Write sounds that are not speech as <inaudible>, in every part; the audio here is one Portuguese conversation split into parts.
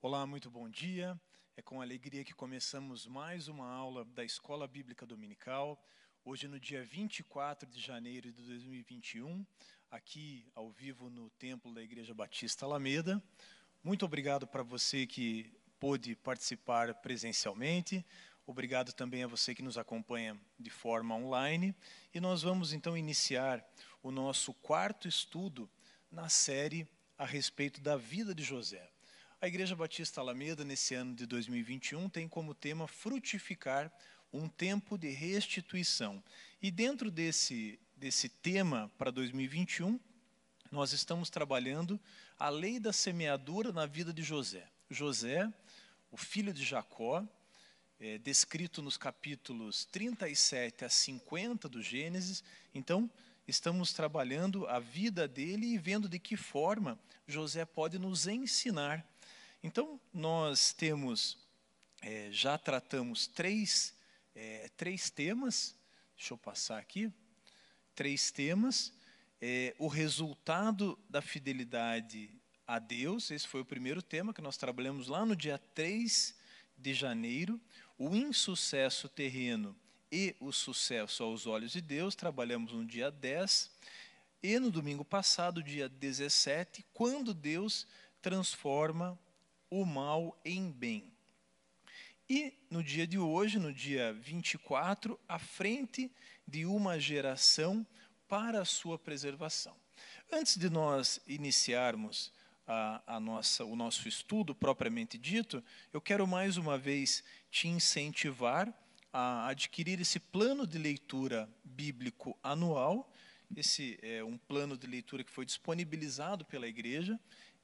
Olá, muito bom dia. É com alegria que começamos mais uma aula da Escola Bíblica Dominical. Hoje, no dia 24 de janeiro de 2021, aqui ao vivo no Templo da Igreja Batista Alameda. Muito obrigado para você que pôde participar presencialmente. Obrigado também a você que nos acompanha de forma online. E nós vamos então iniciar o nosso quarto estudo na série a respeito da vida de José. A Igreja Batista Alameda, nesse ano de 2021, tem como tema frutificar um tempo de restituição. E dentro desse, desse tema para 2021, nós estamos trabalhando a lei da semeadura na vida de José. José, o filho de Jacó, é, descrito nos capítulos 37 a 50 do Gênesis. Então, estamos trabalhando a vida dele e vendo de que forma José pode nos ensinar então, nós temos, é, já tratamos três, é, três temas, deixa eu passar aqui, três temas. É, o resultado da fidelidade a Deus, esse foi o primeiro tema que nós trabalhamos lá no dia 3 de janeiro. O insucesso terreno e o sucesso aos olhos de Deus, trabalhamos no dia 10. E no domingo passado, dia 17, quando Deus transforma o mal em bem. E no dia de hoje, no dia 24, à frente de uma geração para a sua preservação. Antes de nós iniciarmos a, a, nossa, o nosso estudo propriamente dito, eu quero mais uma vez te incentivar a adquirir esse plano de leitura bíblico anual. Esse é um plano de leitura que foi disponibilizado pela igreja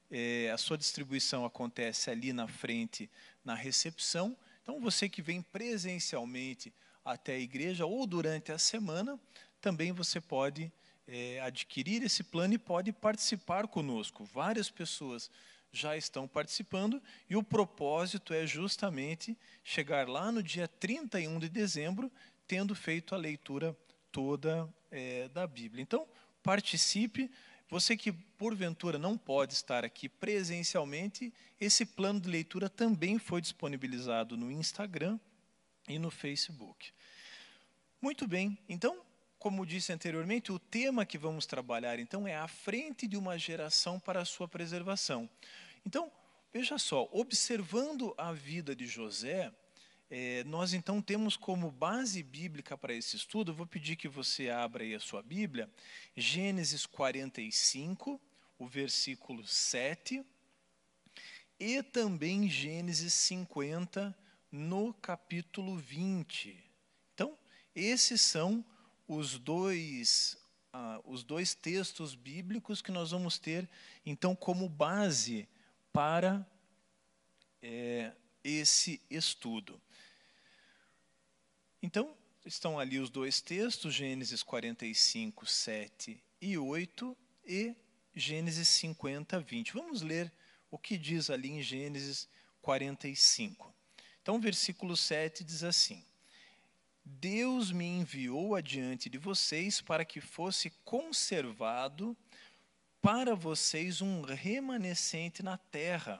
é, a sua distribuição acontece ali na frente, na recepção. Então, você que vem presencialmente até a igreja ou durante a semana, também você pode é, adquirir esse plano e pode participar conosco. Várias pessoas já estão participando e o propósito é justamente chegar lá no dia 31 de dezembro, tendo feito a leitura toda é, da Bíblia. Então, participe. Você que porventura não pode estar aqui presencialmente, esse plano de leitura também foi disponibilizado no Instagram e no Facebook. Muito bem, então, como disse anteriormente, o tema que vamos trabalhar então é a frente de uma geração para a sua preservação. Então, veja só, observando a vida de José, é, nós então temos como base bíblica para esse estudo, vou pedir que você abra aí a sua Bíblia, Gênesis 45, o versículo 7, e também Gênesis 50, no capítulo 20. Então, esses são os dois, ah, os dois textos bíblicos que nós vamos ter, então, como base para é, esse estudo. Então, estão ali os dois textos, Gênesis 45, 7 e 8 e Gênesis 50, 20. Vamos ler o que diz ali em Gênesis 45. Então, versículo 7 diz assim: Deus me enviou adiante de vocês para que fosse conservado para vocês um remanescente na terra,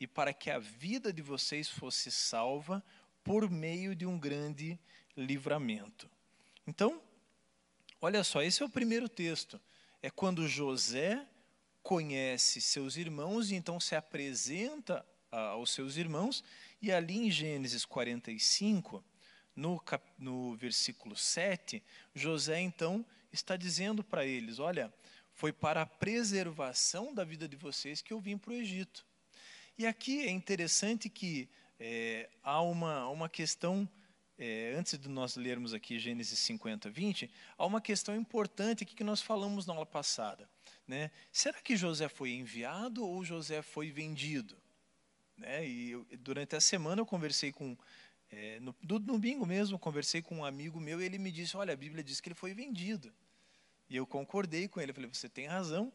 e para que a vida de vocês fosse salva por meio de um grande livramento. Então, olha só, esse é o primeiro texto. É quando José conhece seus irmãos e então se apresenta aos seus irmãos, e ali em Gênesis 45, no, cap, no versículo 7, José então está dizendo para eles: Olha, foi para a preservação da vida de vocês que eu vim para o Egito. E aqui é interessante que é, há uma, uma questão, é, antes de nós lermos aqui Gênesis 50, 20, há uma questão importante aqui que nós falamos na aula passada. Né? Será que José foi enviado ou José foi vendido? Né? E eu, durante a semana eu conversei com, é, no, no domingo mesmo, conversei com um amigo meu e ele me disse, olha, a Bíblia diz que ele foi vendido. E eu concordei com ele, eu falei, você tem razão,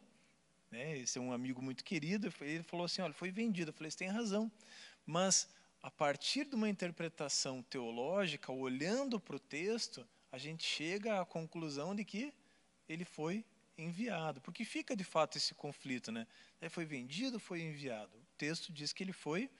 né? esse é um amigo muito querido, ele falou assim, olha, foi vendido, eu falei, você tem razão, mas a partir de uma interpretação teológica, olhando para o texto, a gente chega à conclusão de que ele foi enviado. Porque fica de fato esse conflito, né? Ele foi vendido, foi enviado. texto diz que ele foi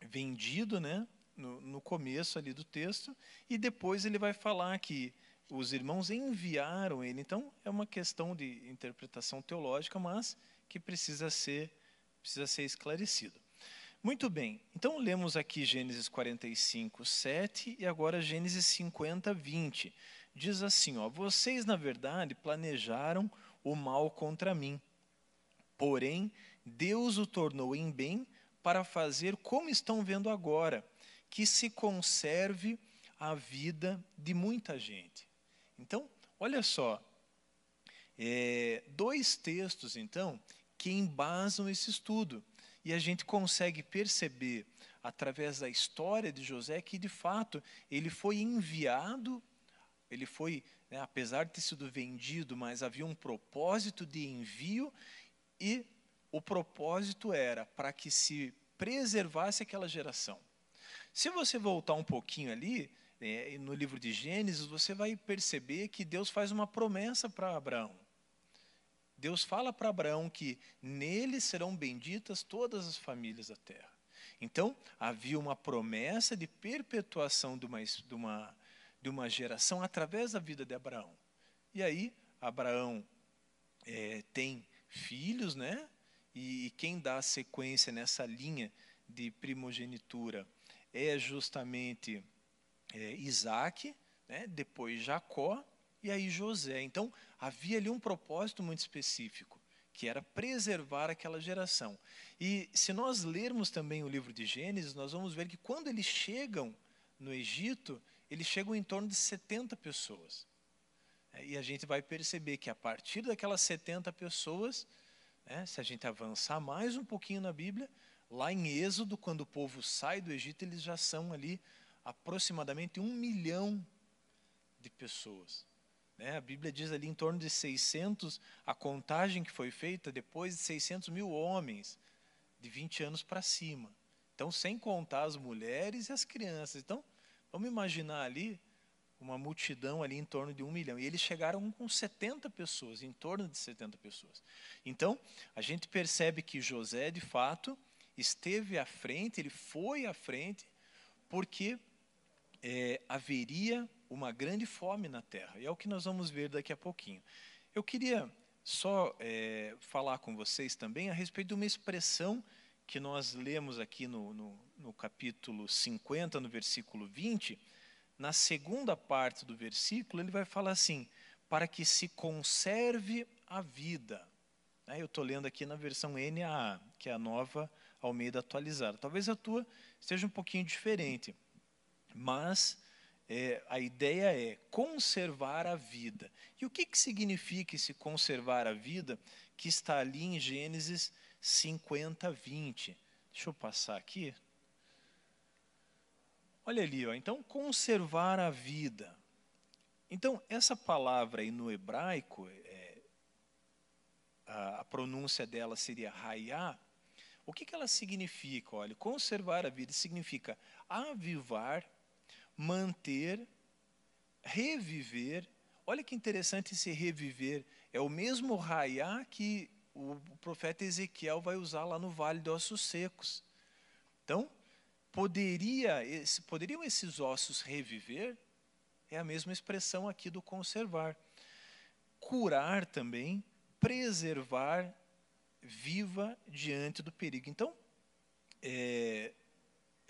vendido, né? No, no começo ali do texto, e depois ele vai falar que os irmãos enviaram ele. Então, é uma questão de interpretação teológica, mas que precisa ser, precisa ser esclarecido. Muito bem, então lemos aqui Gênesis 45, 7 e agora Gênesis 50, 20. Diz assim: ó, Vocês, na verdade, planejaram o mal contra mim, porém, Deus o tornou em bem para fazer como estão vendo agora, que se conserve a vida de muita gente. Então, olha só, é, dois textos, então, que embasam esse estudo. E a gente consegue perceber, através da história de José, que, de fato, ele foi enviado, ele foi, né, apesar de ter sido vendido, mas havia um propósito de envio, e o propósito era para que se preservasse aquela geração. Se você voltar um pouquinho ali, é, no livro de Gênesis, você vai perceber que Deus faz uma promessa para Abraão. Deus fala para Abraão que nele serão benditas todas as famílias da terra. Então, havia uma promessa de perpetuação de uma, de uma, de uma geração através da vida de Abraão. E aí, Abraão é, tem filhos, né? E, e quem dá sequência nessa linha de primogenitura é justamente é, Isaac, né, depois Jacó e aí José. Então, havia ali um propósito muito específico, que era preservar aquela geração. E se nós lermos também o livro de Gênesis, nós vamos ver que quando eles chegam no Egito, eles chegam em torno de 70 pessoas. É, e a gente vai perceber que a partir daquelas 70 pessoas, né, se a gente avançar mais um pouquinho na Bíblia, lá em Êxodo, quando o povo sai do Egito, eles já são ali aproximadamente um milhão de pessoas. Né? A Bíblia diz ali em torno de 600, a contagem que foi feita depois de 600 mil homens, de 20 anos para cima. Então, sem contar as mulheres e as crianças. Então, vamos imaginar ali uma multidão ali em torno de um milhão. E eles chegaram com 70 pessoas, em torno de 70 pessoas. Então, a gente percebe que José, de fato, esteve à frente, ele foi à frente, porque é, haveria uma grande fome na terra. E é o que nós vamos ver daqui a pouquinho. Eu queria só é, falar com vocês também a respeito de uma expressão que nós lemos aqui no, no, no capítulo 50, no versículo 20. Na segunda parte do versículo, ele vai falar assim: para que se conserve a vida. Né, eu estou lendo aqui na versão NAA, que é a nova Almeida atualizada. Talvez a tua esteja um pouquinho diferente mas é, a ideia é conservar a vida. E o que, que significa esse conservar a vida que está ali em Gênesis 50, 20? Deixa eu passar aqui. Olha ali, ó. então conservar a vida. Então, essa palavra aí no hebraico, é, a, a, pronúncia dela seria raiá. O que, que ela significa? Olha, conservar a vida significa avivar, manter, reviver. Olha que interessante esse reviver. É o mesmo raiá que o profeta Ezequiel vai usar lá no Vale de Ossos Secos. Então, poderia, poderiam esses ossos reviver? É a mesma expressão aqui do conservar. Curar também, preservar viva diante do perigo. Então, é,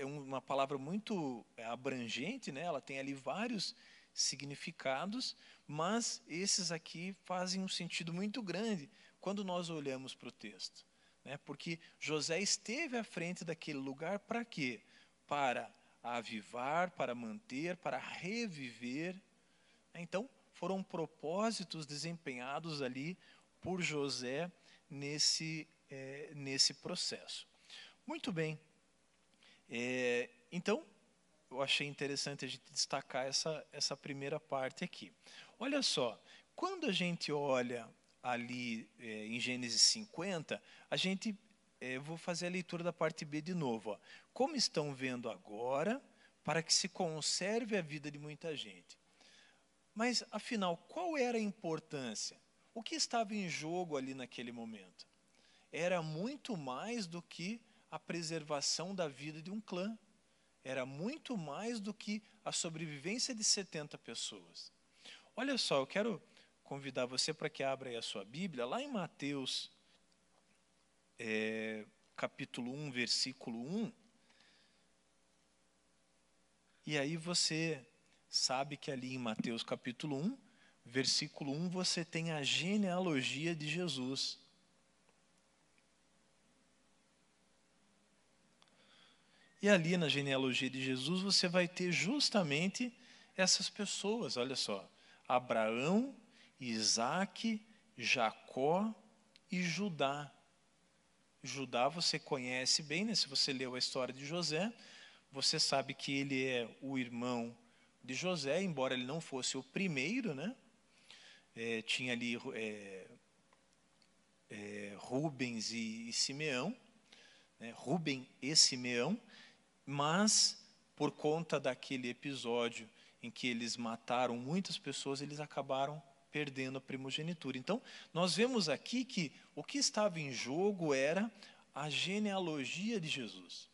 é uma palavra muito é, abrangente, né? ela tem ali vários significados, mas esses aqui fazem um sentido muito grande quando nós olhamos para o texto. Né? Porque José esteve à frente daquele lugar para quê? Para avivar, para manter, para reviver. Então, foram propósitos desempenhados ali por José nesse, é, nesse processo. Muito bem. É, então, eu achei interessante a gente destacar essa, essa primeira parte aqui. Olha só, quando a gente olha ali é, em Gênesis 50, a gente, é, vou fazer a leitura da parte B de novo. Ó. Como estão vendo agora, para que se conserve a vida de muita gente. Mas, afinal, qual era a importância? O que estava em jogo ali naquele momento? era muito mais do que a preservação da vida de um clã. Era muito mais do que a sobrevivência de 70 pessoas. Olha só, eu quero convidar você para que abra aí a sua Bíblia, lá em Mateus, é, capítulo 1, versículo 1. E aí você sabe que ali em Mateus capítulo 1, versículo 1, você tem a genealogia de Jesus. E ali na genealogia de Jesus você vai ter justamente essas pessoas, olha só: Abraão, Isaac, Jacó e Judá. Judá você conhece bem, né? se você leu a história de José, você sabe que ele é o irmão de José, embora ele não fosse o primeiro, né? É, tinha ali é, é, Rubens e, e Simeão, né? Rubem e Simeão, mas por conta daquele episódio em que eles mataram muitas pessoas, eles acabaram perdendo a primogenitura. Então, nós vemos aqui que o que estava em jogo era a genealogia de Jesus.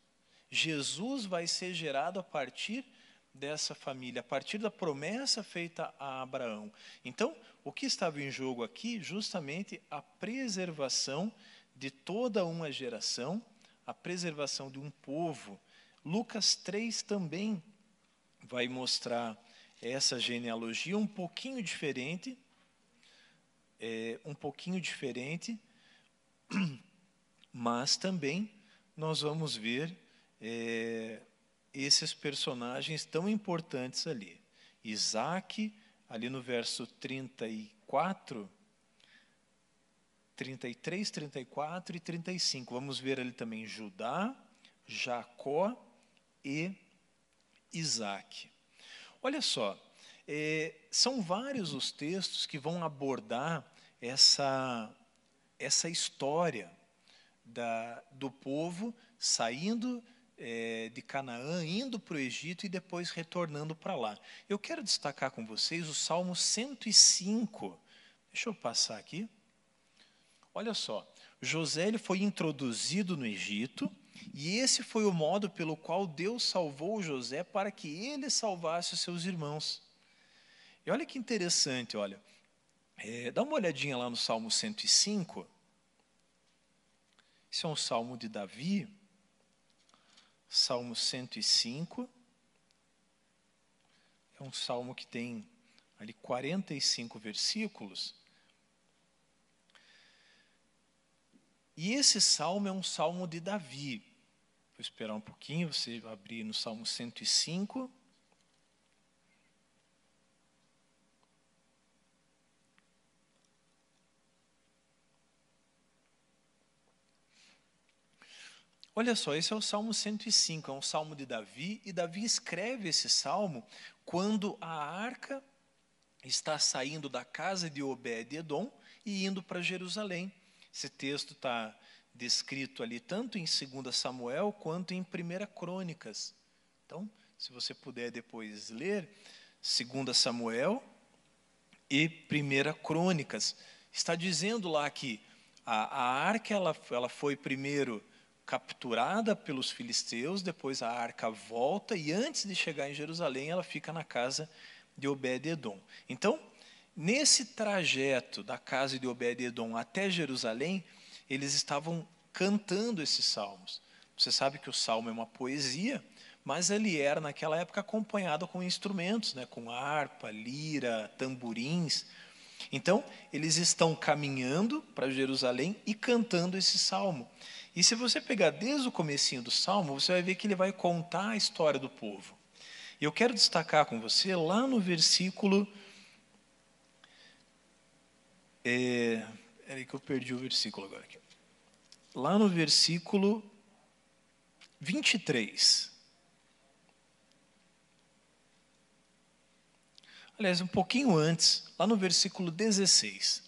Jesus vai ser gerado a partir dessa família, a partir da promessa feita a Abraão. Então, o que estava em jogo aqui? Justamente a preservação de toda uma geração, a preservação de um povo Lucas 3 também vai mostrar essa genealogia um pouquinho diferente, é, um pouquinho diferente, <clears throat> mas também nós vamos ver é, esses personagens tão importantes ali. Isaac, ali no verso 34, 33, 34 e 35. Vamos ver ali também Judá, Jacó e Isaac. Olha só, é, são vários os textos que vão abordar essa, essa história da, do povo saindo é, de Canaã, indo para o Egito e depois retornando para lá. Eu quero destacar com vocês o Salmo 105. Deixa eu passar aqui. Olha só, José ele foi introduzido no Egito, e esse foi o modo pelo qual Deus salvou José para que ele salvasse os seus irmãos. E olha que interessante, olha. É, dá uma olhadinha lá no Salmo 105. Esse é um salmo de Davi. Salmo 105. É um salmo que tem ali 45 versículos. E esse salmo é um salmo de Davi. Vou esperar um pouquinho, você abrir no Salmo 105. Olha só, esse é o Salmo 105, é um salmo de Davi, e Davi escreve esse salmo quando a arca está saindo da casa de Obed-Edom e indo para Jerusalém. Esse texto está descrito ali tanto em 2 Samuel quanto em 1 Crônicas. Então, se você puder depois ler 2 Samuel e 1 Crônicas, está dizendo lá que a, a arca ela, ela foi primeiro capturada pelos filisteus, depois a arca volta e antes de chegar em Jerusalém ela fica na casa de Obed-edom. Então, nesse trajeto da casa de Obed-edom até Jerusalém, eles estavam cantando esses salmos. Você sabe que o salmo é uma poesia, mas ele era naquela época acompanhado com instrumentos, né, com harpa, lira, tamborins. Então, eles estão caminhando para Jerusalém e cantando esse salmo. E se você pegar desde o comecinho do salmo, você vai ver que ele vai contar a história do povo. E eu quero destacar com você lá no versículo é, Peraí que eu perdi o versículo agora. Aqui. Lá no versículo 23. Aliás, um pouquinho antes, lá no versículo 16.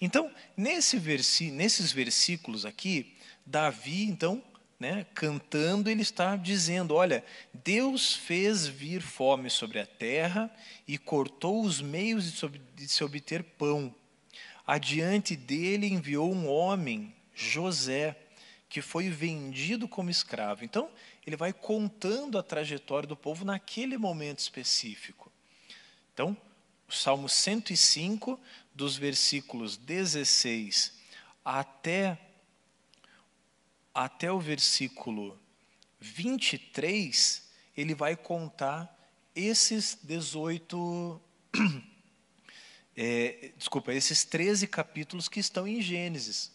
Então, nesse versi nesses versículos aqui, Davi, então, né, cantando, ele está dizendo: Olha, Deus fez vir fome sobre a terra e cortou os meios de se obter pão adiante dele enviou um homem José, que foi vendido como escravo. Então, ele vai contando a trajetória do povo naquele momento específico. Então, o Salmo 105, dos versículos 16 até, até o versículo 23, ele vai contar esses 18. É, desculpa, esses 13 capítulos que estão em Gênesis.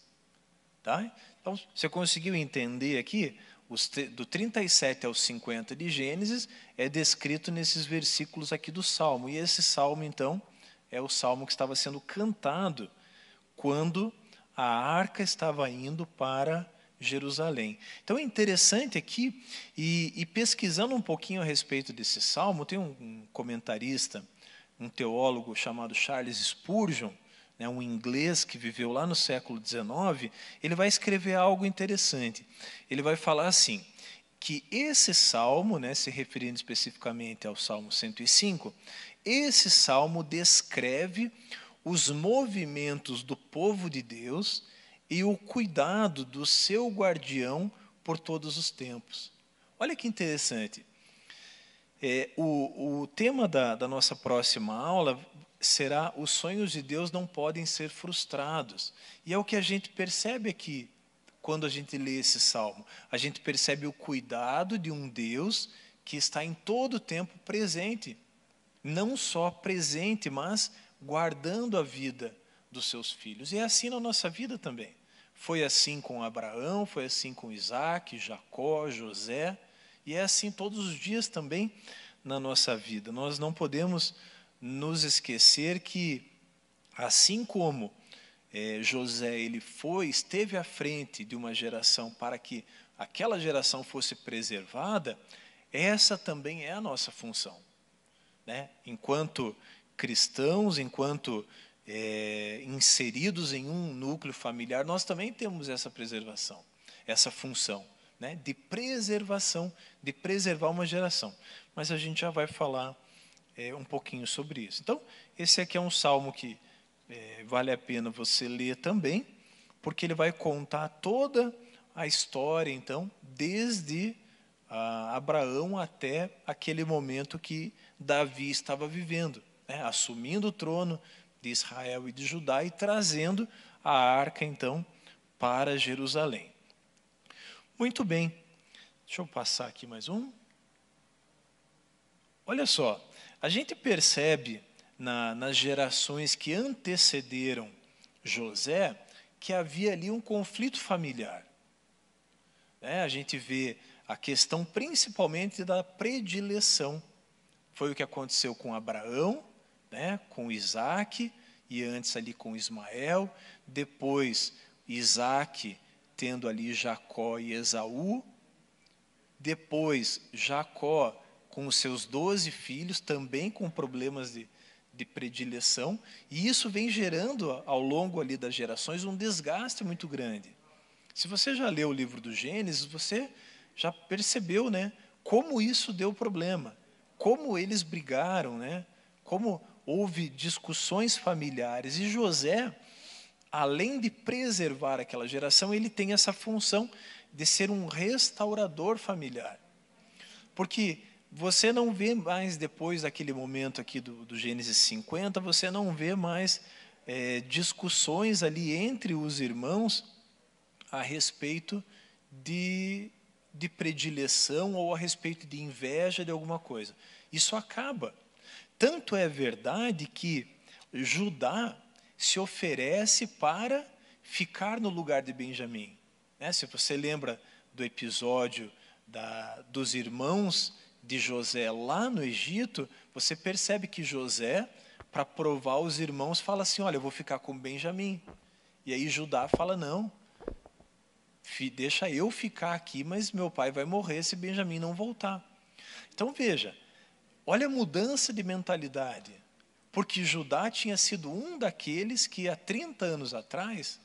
Tá? Então, você conseguiu entender aqui? Os, do 37 ao 50 de Gênesis é descrito nesses versículos aqui do Salmo. E esse salmo, então, é o salmo que estava sendo cantado quando a arca estava indo para Jerusalém. Então é interessante aqui, e, e pesquisando um pouquinho a respeito desse salmo, tem um, um comentarista, um teólogo chamado Charles Spurgeon, né, um inglês que viveu lá no século XIX, ele vai escrever algo interessante. Ele vai falar assim, que esse salmo, né, se referindo especificamente ao Salmo 105, esse salmo descreve os movimentos do povo de Deus e o cuidado do seu guardião por todos os tempos. Olha que interessante. É, o, o tema da, da nossa próxima aula será os sonhos de Deus não podem ser frustrados. E é o que a gente percebe aqui quando a gente lê esse salmo. A gente percebe o cuidado de um Deus que está em todo o tempo presente. Não só presente, mas guardando a vida dos seus filhos. E é assim na nossa vida também. Foi assim com Abraão, foi assim com Isaac, Jacó, José, e é assim todos os dias também na nossa vida. Nós não podemos nos esquecer que, assim como é, José ele foi, esteve à frente de uma geração para que aquela geração fosse preservada, essa também é a nossa função. Né? Enquanto cristãos, enquanto é, inseridos em um núcleo familiar, nós também temos essa preservação, essa função né, de preservação, de preservar uma geração. Mas a gente já vai falar é, um pouquinho sobre isso. Então, esse aqui é um salmo que é, vale a pena você ler também, porque ele vai contar toda a história, então, desde Abraão até aquele momento que Davi estava vivendo, né, assumindo o trono, de Israel e de Judá e trazendo a arca, então, para Jerusalém. Muito bem, deixa eu passar aqui mais um. Olha só, a gente percebe na, nas gerações que antecederam José que havia ali um conflito familiar. É, a gente vê a questão principalmente da predileção. Foi o que aconteceu com Abraão né, com Isaac, e antes ali com Ismael, depois Isaac tendo ali Jacó e Esaú, depois Jacó com os seus doze filhos, também com problemas de, de predileção, e isso vem gerando ao longo ali das gerações um desgaste muito grande. Se você já leu o livro do Gênesis, você já percebeu, né, como isso deu problema, como eles brigaram, né, como houve discussões familiares. E José, além de preservar aquela geração, ele tem essa função de ser um restaurador familiar. Porque você não vê mais, depois daquele momento aqui do, do Gênesis 50, você não vê mais é, discussões ali entre os irmãos a respeito de, de predileção ou a respeito de inveja de alguma coisa. Isso acaba. Tanto é verdade que Judá se oferece para ficar no lugar de Benjamim. Né? Se você lembra do episódio da, dos irmãos de José lá no Egito, você percebe que José, para provar os irmãos, fala assim: Olha, eu vou ficar com Benjamim. E aí Judá fala: Não, deixa eu ficar aqui, mas meu pai vai morrer se Benjamim não voltar. Então veja, Olha a mudança de mentalidade. Porque Judá tinha sido um daqueles que há 30 anos atrás,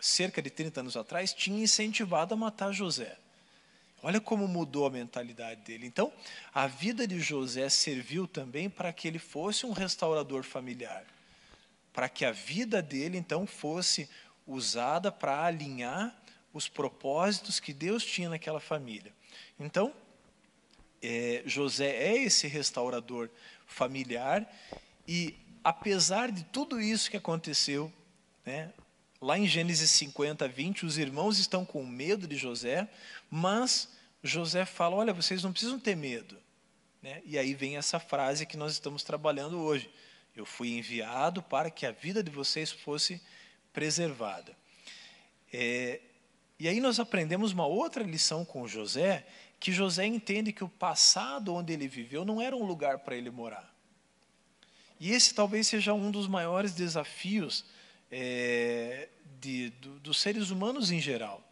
cerca de 30 anos atrás, tinha incentivado a matar José. Olha como mudou a mentalidade dele. Então, a vida de José serviu também para que ele fosse um restaurador familiar. Para que a vida dele, então, fosse usada para alinhar os propósitos que Deus tinha naquela família. Então, é, José é esse restaurador familiar e, apesar de tudo isso que aconteceu, né, lá em Gênesis 50, 20, os irmãos estão com medo de José, mas José fala: Olha, vocês não precisam ter medo. Né? E aí vem essa frase que nós estamos trabalhando hoje. Eu fui enviado para que a vida de vocês fosse preservada. É, e aí nós aprendemos uma outra lição com José, que José entende que o passado onde ele viveu não era um lugar para ele morar. E esse talvez seja um dos maiores desafios é, de, do, dos seres humanos em geral,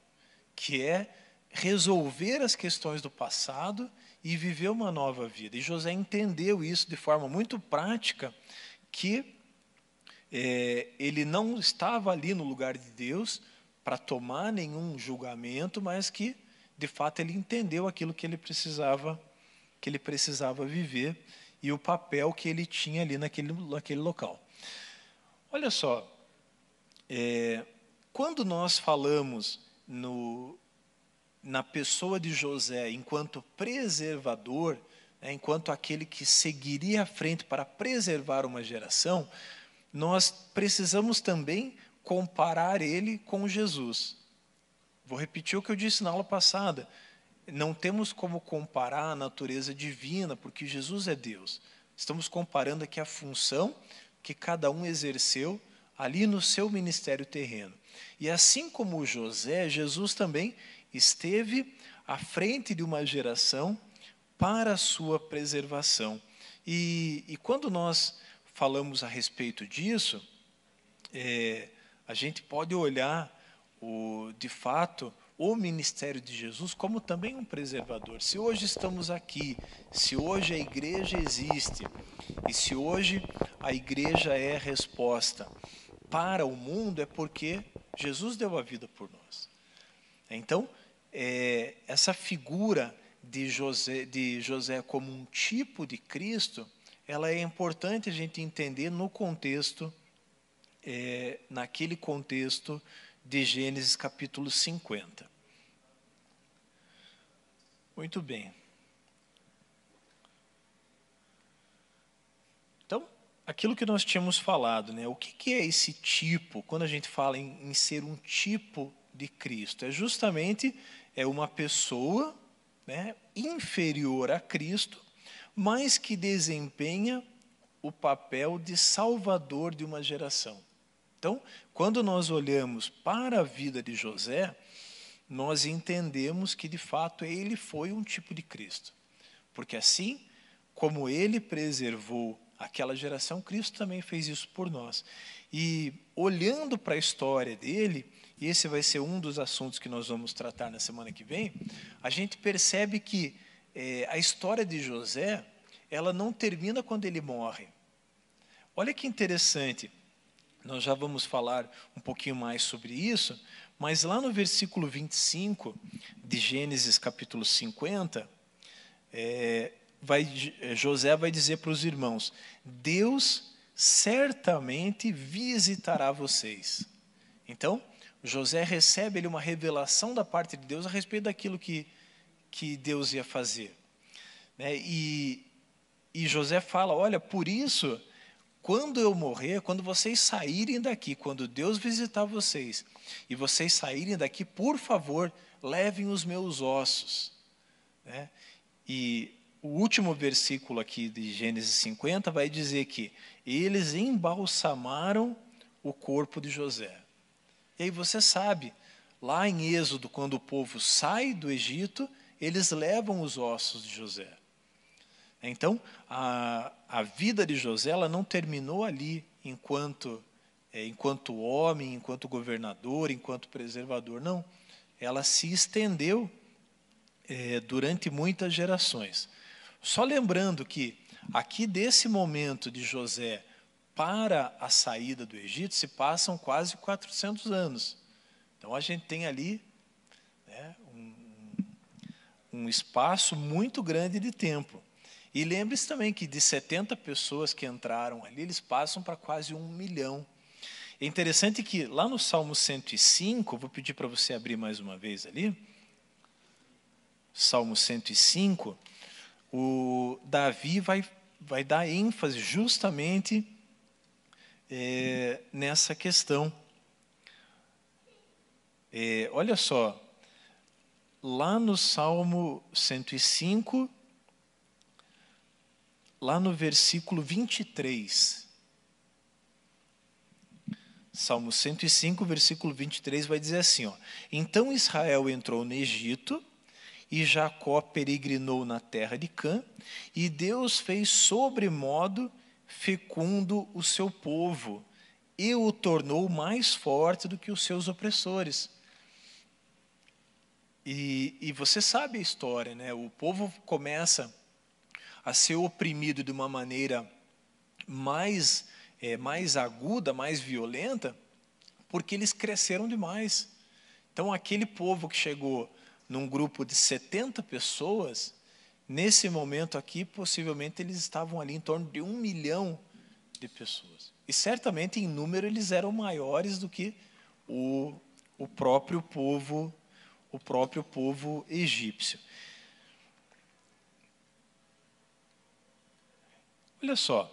que é resolver as questões do passado e viver uma nova vida. E José entendeu isso de forma muito prática, que é, ele não estava ali no lugar de Deus para tomar nenhum julgamento, mas que de fato ele entendeu aquilo que ele precisava que ele precisava viver e o papel que ele tinha ali naquele, naquele local. Olha só, é, quando nós falamos no, na pessoa de José enquanto preservador, né, enquanto aquele que seguiria à frente para preservar uma geração, nós precisamos também comparar ele com Jesus. Vou repetir o que eu disse na aula passada. Não temos como comparar a natureza divina, porque Jesus é Deus. Estamos comparando aqui a função que cada um exerceu ali no seu ministério terreno. E assim como José, Jesus também esteve à frente de uma geração para a sua preservação. E, e quando nós falamos a respeito disso, é, a gente pode olhar, o, de fato, o ministério de Jesus como também um preservador. Se hoje estamos aqui, se hoje a igreja existe, e se hoje a igreja é resposta para o mundo, é porque Jesus deu a vida por nós. Então, é, essa figura de José, de José como um tipo de Cristo, ela é importante a gente entender no contexto, é, naquele contexto de Gênesis capítulo 50. Muito bem. Então, aquilo que nós tínhamos falado, né? O que, que é esse tipo? Quando a gente fala em, em ser um tipo de Cristo, é justamente é uma pessoa né, inferior a Cristo, mas que desempenha o papel de salvador de uma geração. Então, quando nós olhamos para a vida de José, nós entendemos que de fato ele foi um tipo de Cristo. Porque assim como ele preservou aquela geração, Cristo também fez isso por nós. E olhando para a história dele, e esse vai ser um dos assuntos que nós vamos tratar na semana que vem, a gente percebe que é, a história de José, ela não termina quando ele morre. Olha que interessante, nós já vamos falar um pouquinho mais sobre isso, mas lá no versículo 25 de Gênesis capítulo 50, é, vai, José vai dizer para os irmãos: Deus certamente visitará vocês. Então, José recebe ele uma revelação da parte de Deus a respeito daquilo que, que Deus ia fazer. Né? E, e José fala: Olha, por isso, quando eu morrer, quando vocês saírem daqui, quando Deus visitar vocês, e vocês saírem daqui, por favor, levem os meus ossos. Né? E o último versículo aqui de Gênesis 50 vai dizer que eles embalsamaram o corpo de José. E aí você sabe, lá em Êxodo, quando o povo sai do Egito, eles levam os ossos de José. Então, a, a vida de José ela não terminou ali enquanto, é, enquanto homem, enquanto governador, enquanto preservador. Não. Ela se estendeu é, durante muitas gerações. Só lembrando que aqui desse momento de José para a saída do Egito se passam quase 400 anos. Então a gente tem ali né, um, um espaço muito grande de tempo. E lembre-se também que de 70 pessoas que entraram ali, eles passam para quase um milhão. É interessante que lá no Salmo 105, vou pedir para você abrir mais uma vez ali. Salmo 105, o Davi vai, vai dar ênfase justamente é, nessa questão. É, olha só, lá no Salmo 105, lá no versículo 23. Salmo 105, versículo 23 vai dizer assim: ó, Então Israel entrou no Egito, e Jacó peregrinou na terra de Cã, e Deus fez sobremodo fecundo o seu povo, e o tornou mais forte do que os seus opressores. E, e você sabe a história, né? O povo começa a ser oprimido de uma maneira mais, é, mais aguda, mais violenta, porque eles cresceram demais. Então, aquele povo que chegou num grupo de 70 pessoas, nesse momento aqui, possivelmente eles estavam ali em torno de um milhão de pessoas. E certamente, em número, eles eram maiores do que o, o próprio povo o próprio povo egípcio. Olha só,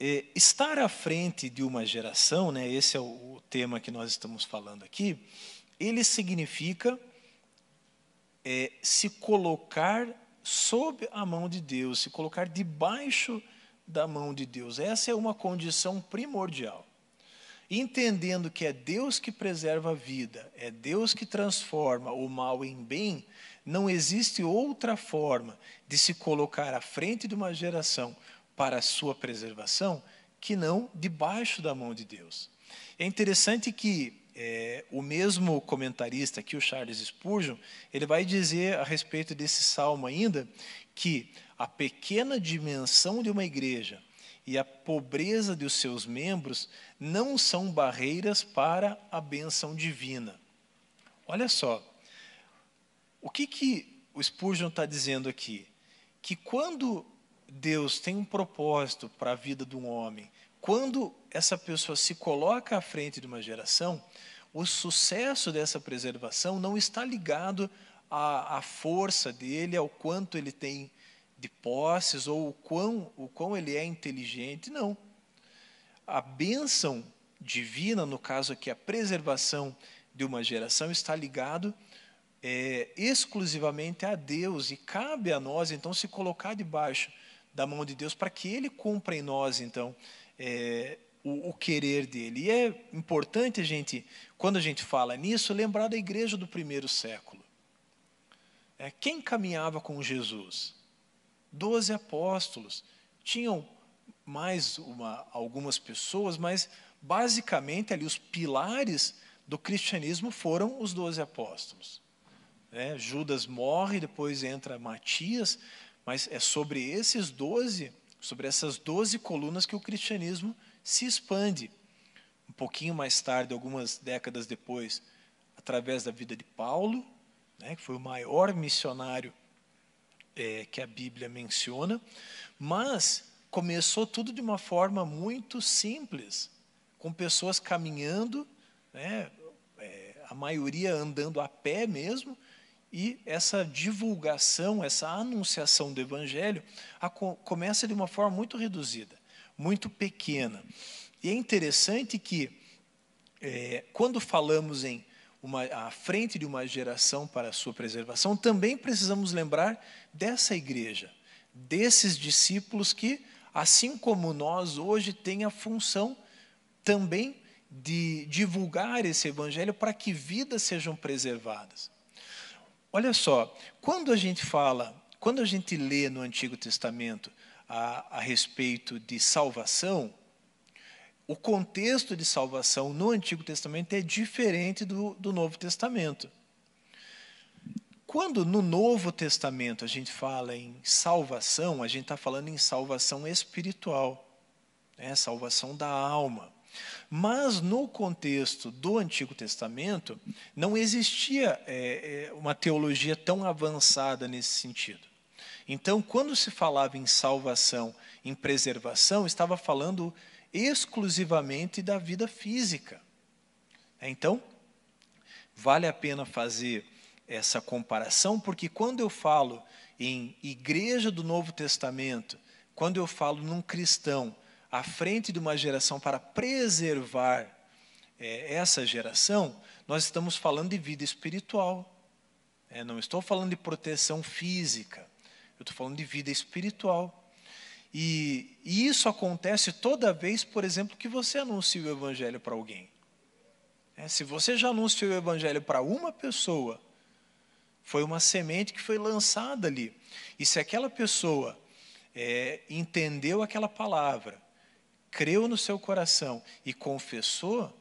é, estar à frente de uma geração, né, esse é o, o tema que nós estamos falando aqui, ele significa é, se colocar sob a mão de Deus, se colocar debaixo da mão de Deus. Essa é uma condição primordial. Entendendo que é Deus que preserva a vida, é Deus que transforma o mal em bem, não existe outra forma de se colocar à frente de uma geração para a sua preservação que não debaixo da mão de Deus. É interessante que é, o mesmo comentarista aqui, o Charles Spurgeon, ele vai dizer a respeito desse salmo ainda que a pequena dimensão de uma igreja e a pobreza de seus membros não são barreiras para a benção divina. Olha só, o que, que o Spurgeon está dizendo aqui? Que quando Deus tem um propósito para a vida de um homem, quando essa pessoa se coloca à frente de uma geração, o sucesso dessa preservação não está ligado à, à força dele, ao quanto ele tem de posses ou o quão, o quão ele é inteligente, não. A bênção divina, no caso aqui, a preservação de uma geração, está ligado é, exclusivamente a Deus e cabe a nós, então, se colocar debaixo da mão de Deus para que Ele cumpra em nós, então, é, o, o, querer dele. E é importante a gente, quando a gente fala nisso, lembrar da igreja do primeiro século. É, quem caminhava com Jesus? Doze apóstolos. Tinham mais uma, algumas pessoas, mas basicamente ali os pilares do cristianismo foram os doze apóstolos. É, Judas morre, depois entra Matias, mas é sobre esses doze, sobre essas doze colunas que o cristianismo se expande. Um pouquinho mais tarde, algumas décadas depois, através da vida de Paulo, né, que foi o maior missionário é, que a Bíblia menciona, mas começou tudo de uma forma muito simples, com pessoas caminhando, né, é, a maioria andando a pé mesmo, e essa divulgação, essa anunciação do Evangelho a, começa de uma forma muito reduzida, muito pequena. E é interessante que, é, quando falamos em uma, à frente de uma geração para a sua preservação, também precisamos lembrar dessa igreja, desses discípulos que, assim como nós hoje, têm a função também de divulgar esse evangelho para que vidas sejam preservadas. Olha só, quando a gente fala, quando a gente lê no Antigo Testamento a, a respeito de salvação, o contexto de salvação no Antigo Testamento é diferente do, do Novo Testamento. Quando no Novo Testamento a gente fala em salvação, a gente está falando em salvação espiritual, né? salvação da alma. Mas no contexto do Antigo Testamento, não existia é, é, uma teologia tão avançada nesse sentido. Então, quando se falava em salvação, em preservação, estava falando exclusivamente da vida física. Então, vale a pena fazer essa comparação, porque quando eu falo em igreja do Novo Testamento, quando eu falo num cristão à frente de uma geração para preservar é, essa geração, nós estamos falando de vida espiritual. É, não estou falando de proteção física, eu estou falando de vida espiritual. E, e isso acontece toda vez, por exemplo, que você anuncia o Evangelho para alguém. É, se você já anunciou o Evangelho para uma pessoa, foi uma semente que foi lançada ali. E se aquela pessoa é, entendeu aquela palavra, creu no seu coração e confessou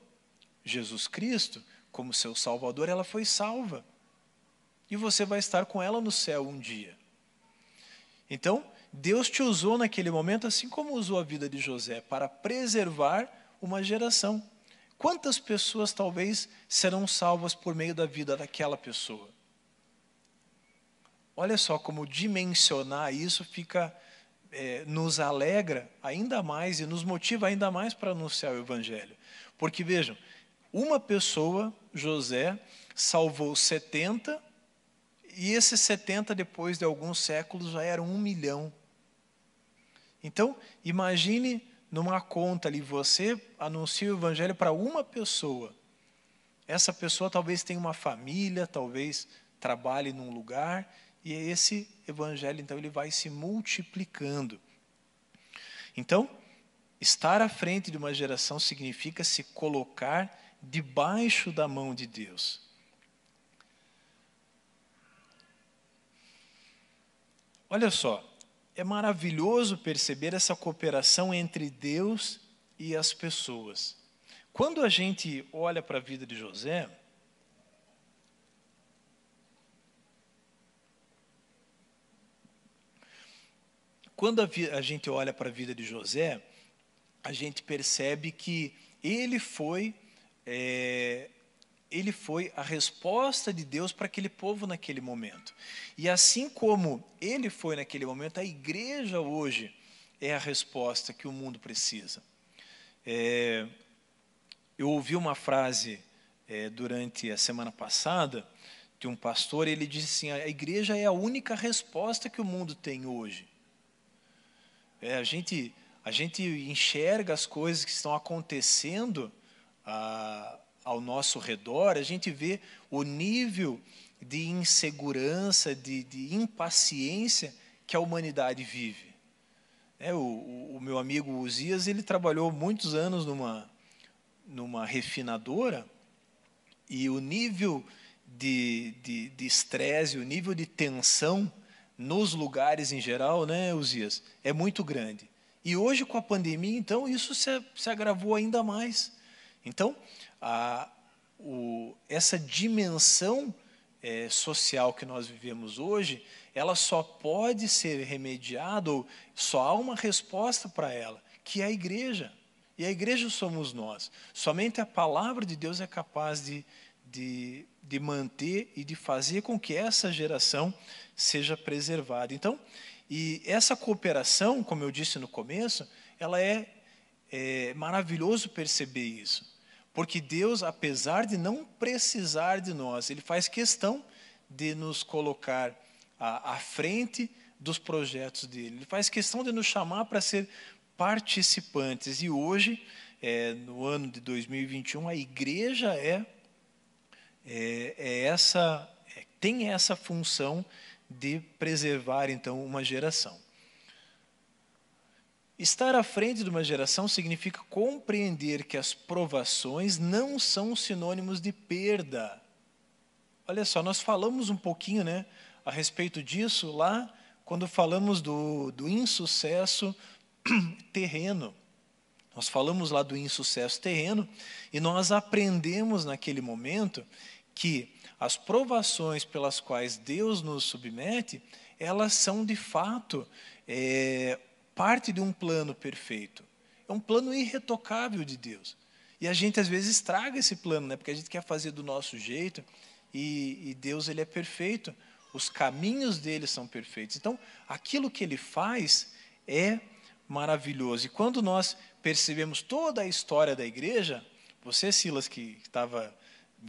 Jesus Cristo como seu Salvador, ela foi salva. E você vai estar com ela no céu um dia. Então, Deus te usou naquele momento, assim como usou a vida de José, para preservar uma geração. Quantas pessoas talvez serão salvas por meio da vida daquela pessoa? Olha só como dimensionar isso fica é, nos alegra ainda mais e nos motiva ainda mais para anunciar o Evangelho. Porque vejam, uma pessoa, José, salvou 70, e esses 70, depois de alguns séculos, já eram um milhão. Então, imagine numa conta ali, você anuncia o Evangelho para uma pessoa. Essa pessoa talvez tenha uma família, talvez trabalhe num lugar, e esse Evangelho, então, ele vai se multiplicando. Então, estar à frente de uma geração significa se colocar debaixo da mão de Deus. Olha só, é maravilhoso perceber essa cooperação entre Deus e as pessoas. Quando a gente olha para a vida de José, quando a, gente olha para a vida de José, a gente percebe que ele foi é, ele foi a resposta de Deus para aquele povo naquele momento. E assim como ele foi naquele momento, a igreja hoje é a resposta que o mundo precisa. É, eu ouvi uma frase é, durante a semana passada de um pastor, ele disse assim: a igreja é a única resposta que o mundo tem hoje. É, a, gente, a gente enxerga as coisas que estão acontecendo. Ah, ao nosso redor, a gente vê o nível de insegurança, de, de impaciência que a humanidade vive. É, o, o, meu amigo Uzias, ele trabalhou muitos anos numa, numa refinadora e o nível de estresse, o nível de tensão nos lugares em geral, né, Uzias, é muito grande. E hoje, com a pandemia, então, isso se, se agravou ainda mais. Então, a, o, essa dimensão é, social que nós vivemos hoje, ela só pode ser remediada, ou só há uma resposta para ela, que é a igreja. E a igreja somos nós. Somente a palavra de Deus é capaz de, de, de manter e de fazer com que essa geração seja preservada. Então, e essa cooperação, como eu disse no começo, ela é, é maravilhoso perceber isso. Porque Deus, apesar de não precisar de nós, Ele faz questão de nos colocar à, à frente dos projetos dele. Ele faz questão de nos chamar para ser participantes. E hoje, é, no ano de 2021, a igreja é, é, é essa, é, tem essa função de preservar então uma geração. Estar à frente de uma geração significa compreender que as provações não são sinônimos de perda. Olha só, nós falamos um pouquinho né, a respeito disso lá quando falamos do, do insucesso <clears throat> terreno. Nós falamos lá do insucesso terreno e nós aprendemos naquele momento que as provações pelas quais Deus nos submete, elas são de fato é, parte de um plano perfeito. É um plano irretocável de Deus. E a gente às vezes estraga esse plano, né? Porque a gente quer fazer do nosso jeito e, e Deus ele é perfeito. Os caminhos dele são perfeitos. Então, aquilo que ele faz é maravilhoso. E quando nós percebemos toda a história da igreja, você, Silas, que estava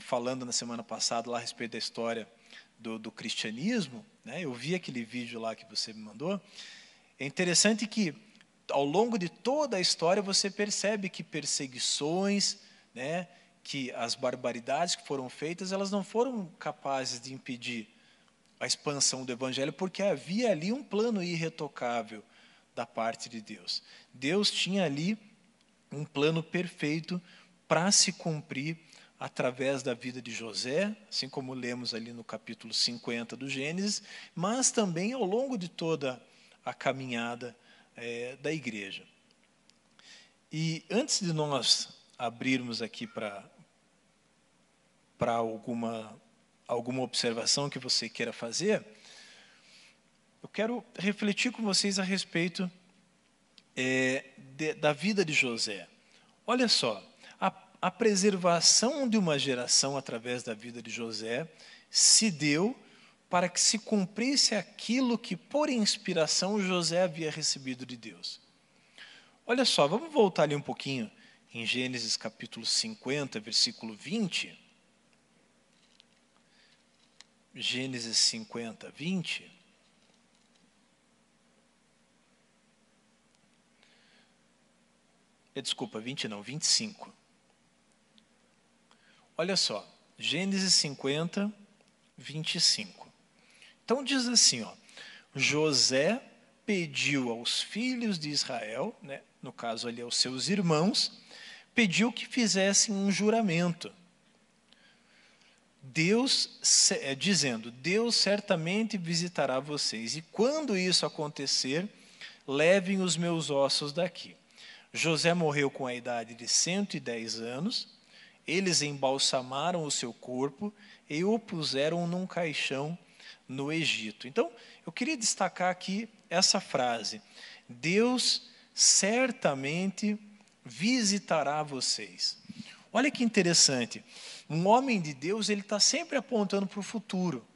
falando na semana passada lá a respeito da história do, do cristianismo, né, eu vi aquele vídeo lá que você me mandou. É interessante que, ao longo de toda a história, você percebe que perseguições, né, que as barbaridades que foram feitas, elas não foram capazes de impedir a expansão do evangelho, porque havia ali um plano irretocável da parte de Deus. Deus tinha ali um plano perfeito para se cumprir através da vida de José, assim como lemos ali no capítulo 50 do Gênesis, mas também ao longo de toda a caminhada é, da igreja. E antes de nós abrirmos aqui para alguma alguma observação que você queira fazer, eu quero refletir com vocês a respeito é, de, da vida de José. Olha só, a, a preservação de uma geração através da vida de José se deu para que se cumprisse aquilo que, por inspiração, José havia recebido de Deus. Olha só, vamos voltar ali um pouquinho em Gênesis capítulo 50, versículo 20. Gênesis 50, 20. É, desculpa, 20 não, 25. Olha só, Gênesis 50, 25. Então diz assim, ó, José pediu aos filhos de Israel, né, no caso ali aos seus irmãos, pediu que fizessem um juramento Deus, é, dizendo: Deus certamente visitará vocês, e quando isso acontecer, levem os meus ossos daqui. José morreu com a idade de 110 anos, eles embalsamaram o seu corpo e o puseram num caixão no Egito. Então, eu queria destacar aqui essa frase: Deus certamente visitará vocês. Olha que interessante. Um homem de Deus, ele está sempre apontando para o futuro.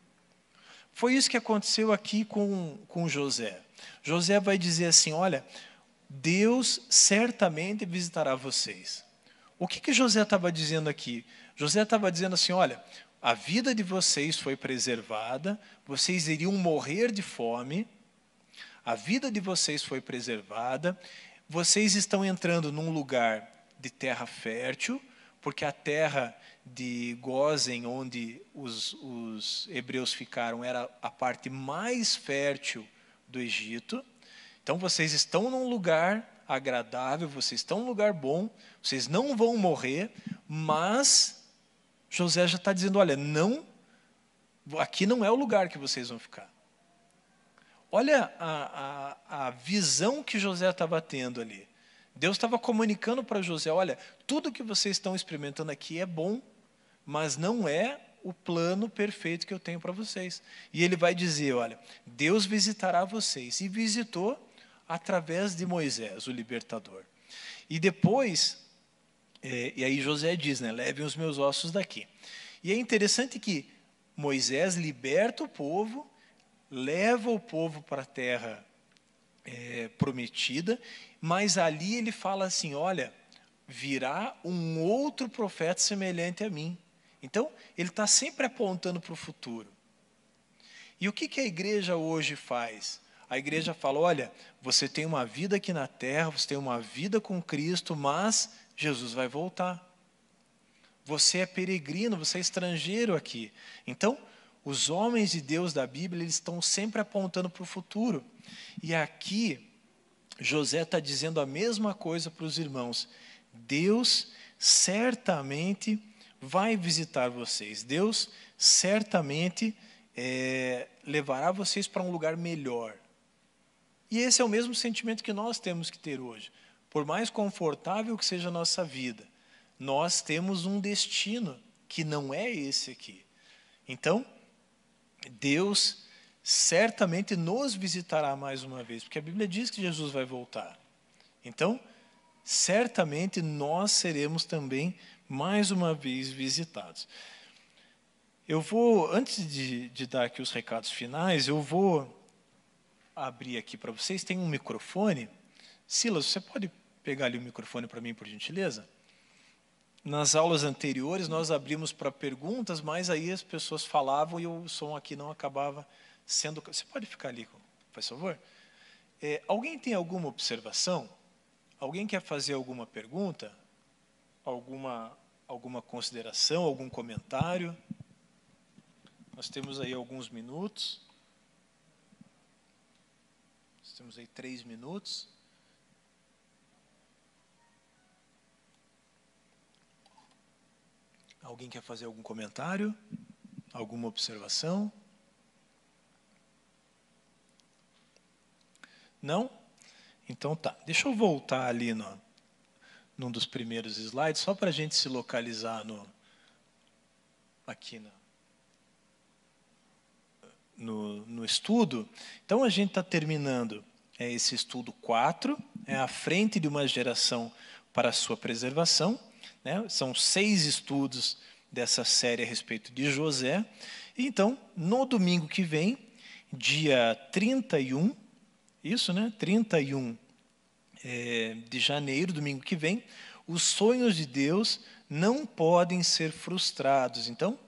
Foi isso que aconteceu aqui com, com José. José vai dizer assim: Olha, Deus certamente visitará vocês. O que, que José estava dizendo aqui? José estava dizendo assim: Olha, a vida de vocês foi preservada, vocês iriam morrer de fome, a vida de vocês foi preservada, vocês estão entrando num lugar de terra fértil, porque a terra de Gozen, onde os, os hebreus ficaram, era a parte mais fértil do Egito. Então vocês estão num lugar agradável, vocês estão num lugar bom, vocês não vão morrer, mas José já está dizendo: olha, não, aqui não é o lugar que vocês vão ficar. Olha a, a, a visão que José estava tendo ali. Deus estava comunicando para José: olha, tudo que vocês estão experimentando aqui é bom, mas não é o plano perfeito que eu tenho para vocês. E ele vai dizer: olha, Deus visitará vocês. E visitou através de Moisés, o libertador. E depois, é, e aí José diz, né, levem os meus ossos daqui. E é interessante que Moisés liberta o povo, leva o povo para a terra é, prometida, mas ali ele fala assim: olha, virá um outro profeta semelhante a mim. Então, ele está sempre apontando para o futuro. E o que, que a igreja hoje faz? A igreja fala: olha, você tem uma vida aqui na terra, você tem uma vida com Cristo, mas Jesus vai voltar. Você é peregrino, você é estrangeiro aqui. Então, os homens de Deus da Bíblia, eles estão sempre apontando para o futuro. E aqui, José está dizendo a mesma coisa para os irmãos. Deus certamente vai visitar vocês. Deus certamente é, levará vocês para um lugar melhor. E esse é o mesmo sentimento que nós temos que ter hoje. Por mais confortável que seja a nossa vida, nós temos um destino que não é esse aqui. Então, Deus certamente nos visitará mais uma vez, porque a Bíblia diz que Jesus vai voltar. Então, certamente nós seremos também mais uma vez visitados. Eu vou, antes de, de dar aqui os recados finais, eu vou abrir aqui para vocês. Tem um microfone. Silas, você pode pegar ali o microfone para mim, por gentileza? Nas aulas anteriores, nós abrimos para perguntas, mas aí as pessoas falavam e o som aqui não acabava sendo. Você pode ficar ali, por favor? É, alguém tem alguma observação? Alguém quer fazer alguma pergunta? Alguma, alguma consideração, algum comentário? Nós temos aí alguns minutos. Nós temos aí três minutos. Alguém quer fazer algum comentário? Alguma observação? Não? Então tá. Deixa eu voltar ali no, num dos primeiros slides, só para a gente se localizar no, aqui no, no, estudo. Então a gente está terminando é, esse estudo 4, é a frente de uma geração para a sua preservação. Né? São seis estudos dessa série a respeito de José. Então, no domingo que vem, dia 31, isso, né? 31 é, de janeiro, domingo que vem, os sonhos de Deus não podem ser frustrados. Então,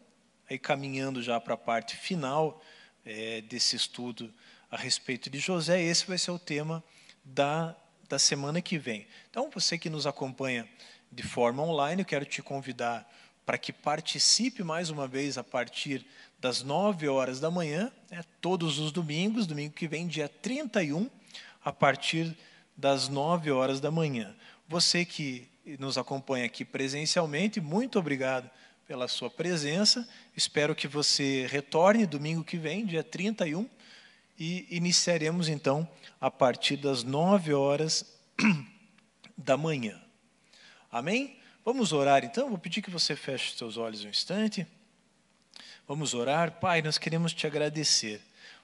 aí caminhando já para a parte final é, desse estudo a respeito de José, esse vai ser o tema da, da semana que vem. Então, você que nos acompanha de forma online, eu quero te convidar para que participe mais uma vez a partir das 9 horas da manhã, né, todos os domingos, domingo que vem, dia 31, a partir das 9 horas da manhã. Você que nos acompanha aqui presencialmente, muito obrigado pela sua presença. Espero que você retorne domingo que vem, dia 31, e iniciaremos então a partir das 9 horas <clears throat> da manhã. Amém? Vamos orar então? Vou pedir que você feche seus olhos um instante. Vamos orar. Pai, nós queremos te agradecer.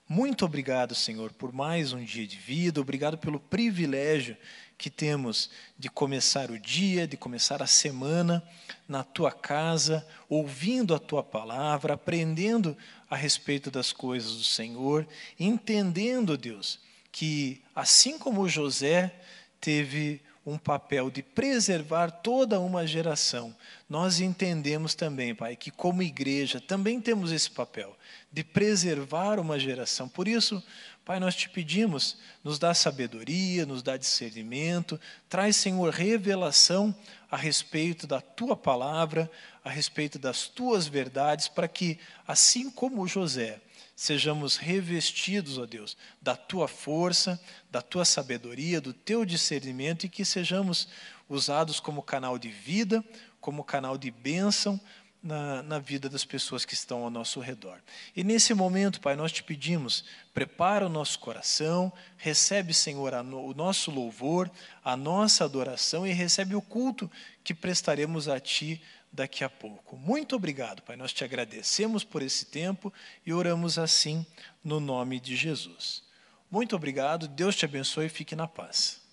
Muito obrigado, Senhor, por mais um dia de vida. Obrigado pelo privilégio que temos de começar o dia, de começar a semana na tua casa, ouvindo a tua palavra, aprendendo a respeito das coisas do Senhor, entendendo, Deus, que assim como José teve um papel de preservar toda uma geração, nós entendemos também, Pai, que como igreja também temos esse papel de preservar uma geração. Por isso, Pai, nós te pedimos, nos dá sabedoria, nos dá discernimento, traz, Senhor, revelação a respeito da tua palavra, a respeito das tuas verdades, para que, assim como José, sejamos revestidos, ó Deus, da tua força, da tua sabedoria, do teu discernimento e que sejamos usados como canal de vida, como canal de bênção na, na, vida das pessoas que estão ao nosso redor. E nesse momento, Pai, nós te pedimos, prepara o nosso coração, recebe, Senhor, no, o nosso louvor, a nossa adoração e recebe o culto que prestaremos a Ti daqui a pouco. Muito obrigado, Pai. Nós te agradecemos por esse tempo e oramos assim no nome de Jesus. Muito obrigado, Deus te abençoe e fique na paz.